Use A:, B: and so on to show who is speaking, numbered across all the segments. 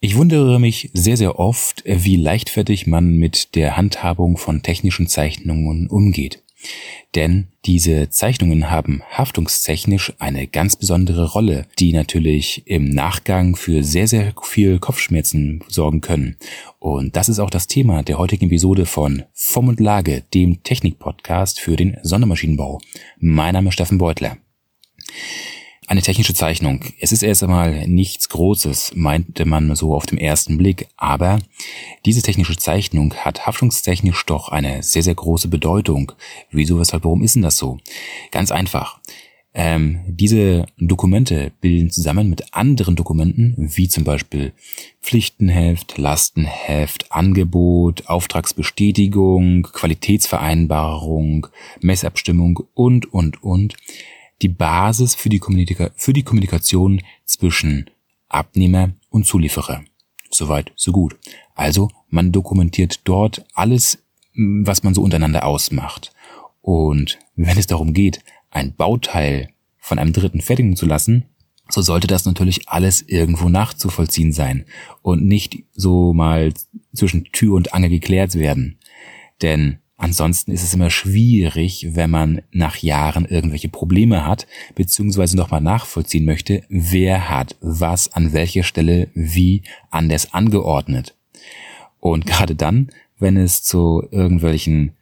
A: Ich wundere mich sehr, sehr oft, wie leichtfertig man mit der Handhabung von technischen Zeichnungen umgeht. Denn diese Zeichnungen haben haftungstechnisch eine ganz besondere Rolle, die natürlich im Nachgang für sehr, sehr viel Kopfschmerzen sorgen können. Und das ist auch das Thema der heutigen Episode von Form und Lage, dem Technik-Podcast für den Sondermaschinenbau. Mein Name ist Steffen Beutler. Eine technische Zeichnung. Es ist erst einmal nichts Großes, meinte man so auf dem ersten Blick, aber diese technische Zeichnung hat haftungstechnisch doch eine sehr, sehr große Bedeutung. Wieso, weshalb, warum ist denn das so? Ganz einfach. Ähm, diese Dokumente bilden zusammen mit anderen Dokumenten, wie zum Beispiel Pflichtenheft, Lastenheft, Angebot, Auftragsbestätigung, Qualitätsvereinbarung, Messabstimmung und, und, und, die Basis für die, Kommunika für die Kommunikation zwischen Abnehmer und Zulieferer. Soweit, so gut. Also man dokumentiert dort alles, was man so untereinander ausmacht. Und wenn es darum geht, ein Bauteil von einem Dritten fertigen zu lassen, so sollte das natürlich alles irgendwo nachzuvollziehen sein und nicht so mal zwischen Tür und Angel geklärt werden. Denn Ansonsten ist es immer schwierig, wenn man nach Jahren irgendwelche Probleme hat, beziehungsweise nochmal nachvollziehen möchte, wer hat was an welcher Stelle wie anders angeordnet. Und gerade dann, wenn es zu irgendwelchen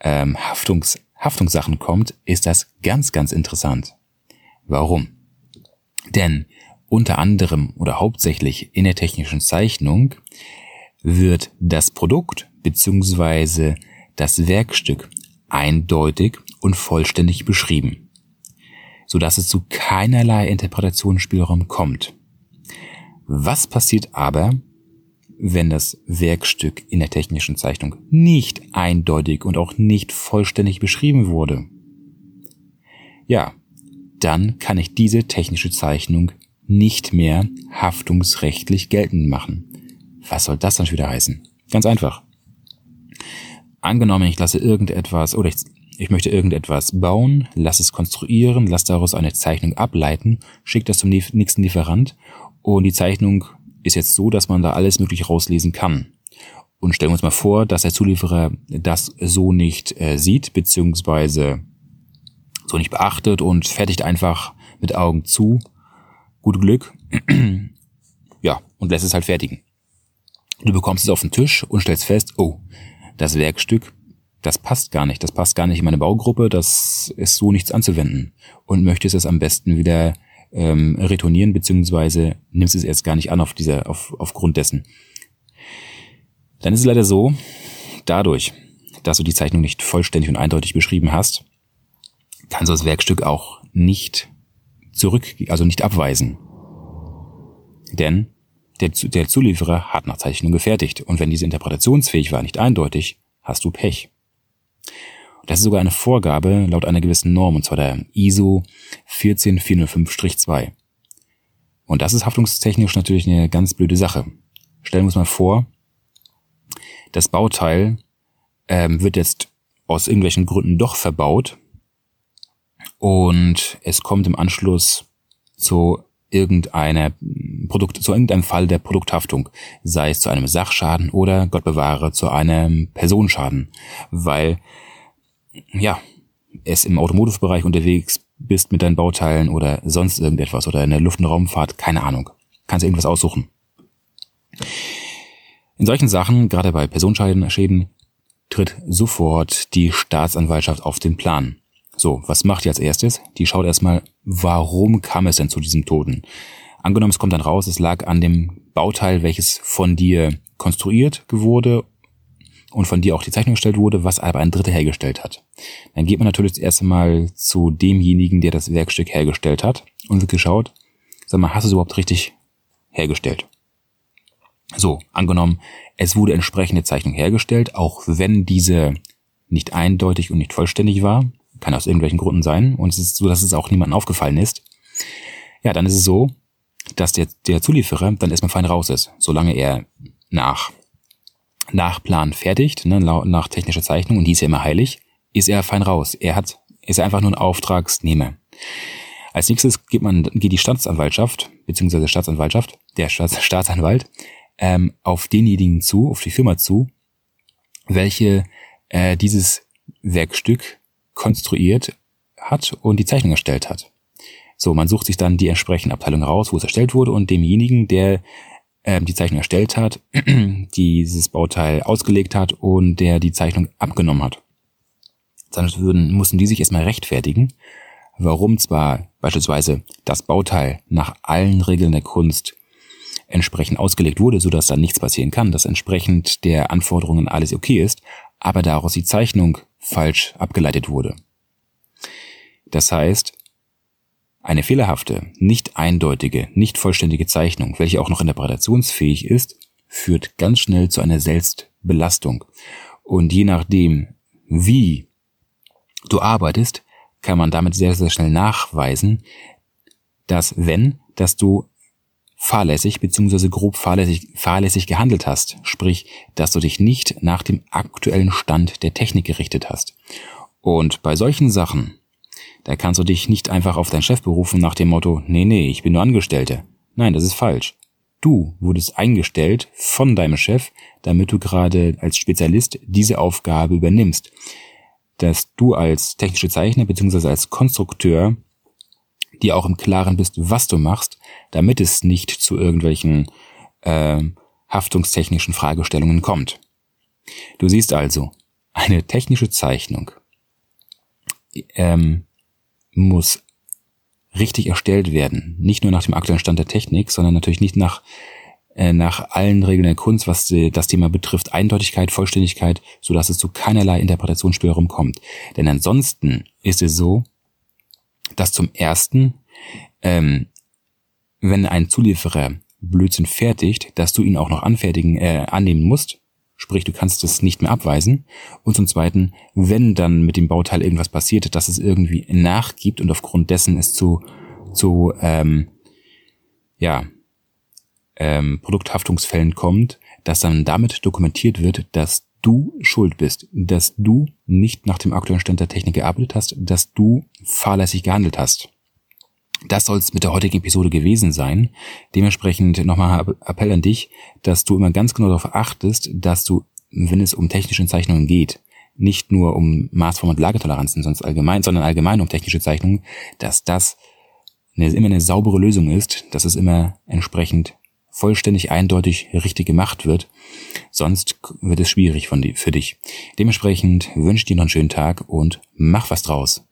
A: ähm, Haftungs Haftungssachen kommt, ist das ganz, ganz interessant. Warum? Denn unter anderem oder hauptsächlich in der technischen Zeichnung wird das Produkt beziehungsweise das Werkstück eindeutig und vollständig beschrieben, so dass es zu keinerlei Interpretationsspielraum kommt. Was passiert aber, wenn das Werkstück in der technischen Zeichnung nicht eindeutig und auch nicht vollständig beschrieben wurde? Ja, dann kann ich diese technische Zeichnung nicht mehr haftungsrechtlich geltend machen. Was soll das dann wieder heißen? Ganz einfach angenommen, ich lasse irgendetwas oder ich, ich möchte irgendetwas bauen, lasse es konstruieren, lasse daraus eine Zeichnung ableiten, schicke das zum nächsten Lieferant und die Zeichnung ist jetzt so, dass man da alles möglich rauslesen kann. Und stellen wir uns mal vor, dass der Zulieferer das so nicht äh, sieht, beziehungsweise so nicht beachtet und fertigt einfach mit Augen zu. Gut Glück. ja, und lässt es halt fertigen. Du bekommst es auf den Tisch und stellst fest, oh, das Werkstück, das passt gar nicht, das passt gar nicht in meine Baugruppe, das ist so nichts anzuwenden und möchtest es am besten wieder ähm, retournieren, beziehungsweise nimmst es erst gar nicht an auf dieser, auf, aufgrund dessen. Dann ist es leider so, dadurch, dass du die Zeichnung nicht vollständig und eindeutig beschrieben hast, kannst du das Werkstück auch nicht zurück, also nicht abweisen. Denn der, der Zulieferer hat nach Zeichnung gefertigt und wenn diese interpretationsfähig war, nicht eindeutig, hast du Pech. Das ist sogar eine Vorgabe laut einer gewissen Norm, und zwar der ISO 14405-2. Und das ist haftungstechnisch natürlich eine ganz blöde Sache. Stellen wir uns mal vor, das Bauteil ähm, wird jetzt aus irgendwelchen Gründen doch verbaut und es kommt im Anschluss zu irgendeiner Produkt, zu irgendeinem Fall der Produkthaftung, sei es zu einem Sachschaden oder, Gott bewahre, zu einem Personenschaden, weil, ja, es im Automotive-Bereich unterwegs bist mit deinen Bauteilen oder sonst irgendetwas oder in der Luft- und Raumfahrt, keine Ahnung. Kannst irgendwas aussuchen. In solchen Sachen, gerade bei Personenschäden, tritt sofort die Staatsanwaltschaft auf den Plan. So, was macht die als erstes? Die schaut erstmal, warum kam es denn zu diesem Toten? Angenommen, es kommt dann raus, es lag an dem Bauteil, welches von dir konstruiert wurde und von dir auch die Zeichnung gestellt wurde, was aber ein Dritter hergestellt hat. Dann geht man natürlich das erste Mal zu demjenigen, der das Werkstück hergestellt hat und wird geschaut, sag mal, hast du es überhaupt richtig hergestellt? So, angenommen, es wurde entsprechende Zeichnung hergestellt, auch wenn diese nicht eindeutig und nicht vollständig war, kann aus irgendwelchen Gründen sein. Und es ist so, dass es auch niemandem aufgefallen ist. Ja, dann ist es so, dass der, der Zulieferer dann erstmal fein raus ist, solange er nach, nach Plan fertigt, ne, nach technischer Zeichnung, und die ist ja immer heilig, ist er fein raus. Er hat, ist er einfach nur ein Auftragsnehmer. Als nächstes geht man, geht die Staatsanwaltschaft, beziehungsweise Staatsanwaltschaft, der Staats, Staatsanwalt, ähm, auf denjenigen zu, auf die Firma zu, welche äh, dieses Werkstück konstruiert hat und die Zeichnung erstellt hat. So, man sucht sich dann die entsprechende Abteilung raus, wo es erstellt wurde und demjenigen, der ähm, die Zeichnung erstellt hat, dieses Bauteil ausgelegt hat und der die Zeichnung abgenommen hat. Dann würden, mussten die sich erstmal rechtfertigen, warum zwar beispielsweise das Bauteil nach allen Regeln der Kunst entsprechend ausgelegt wurde, so dass da nichts passieren kann, dass entsprechend der Anforderungen alles okay ist, aber daraus die Zeichnung falsch abgeleitet wurde. Das heißt, eine fehlerhafte, nicht eindeutige, nicht vollständige Zeichnung, welche auch noch interpretationsfähig ist, führt ganz schnell zu einer Selbstbelastung. Und je nachdem, wie du arbeitest, kann man damit sehr, sehr schnell nachweisen, dass wenn, dass du fahrlässig bzw. grob fahrlässig, fahrlässig gehandelt hast, sprich, dass du dich nicht nach dem aktuellen Stand der Technik gerichtet hast. Und bei solchen Sachen da kannst du dich nicht einfach auf deinen Chef berufen nach dem Motto, nee, nee, ich bin nur Angestellte. Nein, das ist falsch. Du wurdest eingestellt von deinem Chef, damit du gerade als Spezialist diese Aufgabe übernimmst. Dass du als technische Zeichner bzw. als Konstrukteur dir auch im Klaren bist, was du machst, damit es nicht zu irgendwelchen äh, haftungstechnischen Fragestellungen kommt. Du siehst also, eine technische Zeichnung ähm, muss richtig erstellt werden. Nicht nur nach dem aktuellen Stand der Technik, sondern natürlich nicht nach, äh, nach allen Regeln der Kunst, was äh, das Thema betrifft, Eindeutigkeit, Vollständigkeit, so dass es zu keinerlei Interpretationsspielraum kommt. Denn ansonsten ist es so, dass zum ersten, ähm, wenn ein Zulieferer Blödsinn fertigt, dass du ihn auch noch anfertigen, äh, annehmen musst, Sprich, du kannst es nicht mehr abweisen. Und zum Zweiten, wenn dann mit dem Bauteil irgendwas passiert, dass es irgendwie nachgibt und aufgrund dessen es zu, zu ähm, ja, ähm, Produkthaftungsfällen kommt, dass dann damit dokumentiert wird, dass du schuld bist, dass du nicht nach dem aktuellen Stand der Technik gearbeitet hast, dass du fahrlässig gehandelt hast. Das soll es mit der heutigen Episode gewesen sein. Dementsprechend nochmal Appell an dich, dass du immer ganz genau darauf achtest, dass du, wenn es um technische Zeichnungen geht, nicht nur um Maßform und Lagetoleranzen, sonst allgemein, sondern allgemein um technische Zeichnungen, dass das eine, immer eine saubere Lösung ist, dass es immer entsprechend vollständig eindeutig richtig gemacht wird. Sonst wird es schwierig von, für dich. Dementsprechend wünsche dir noch einen schönen Tag und mach was draus.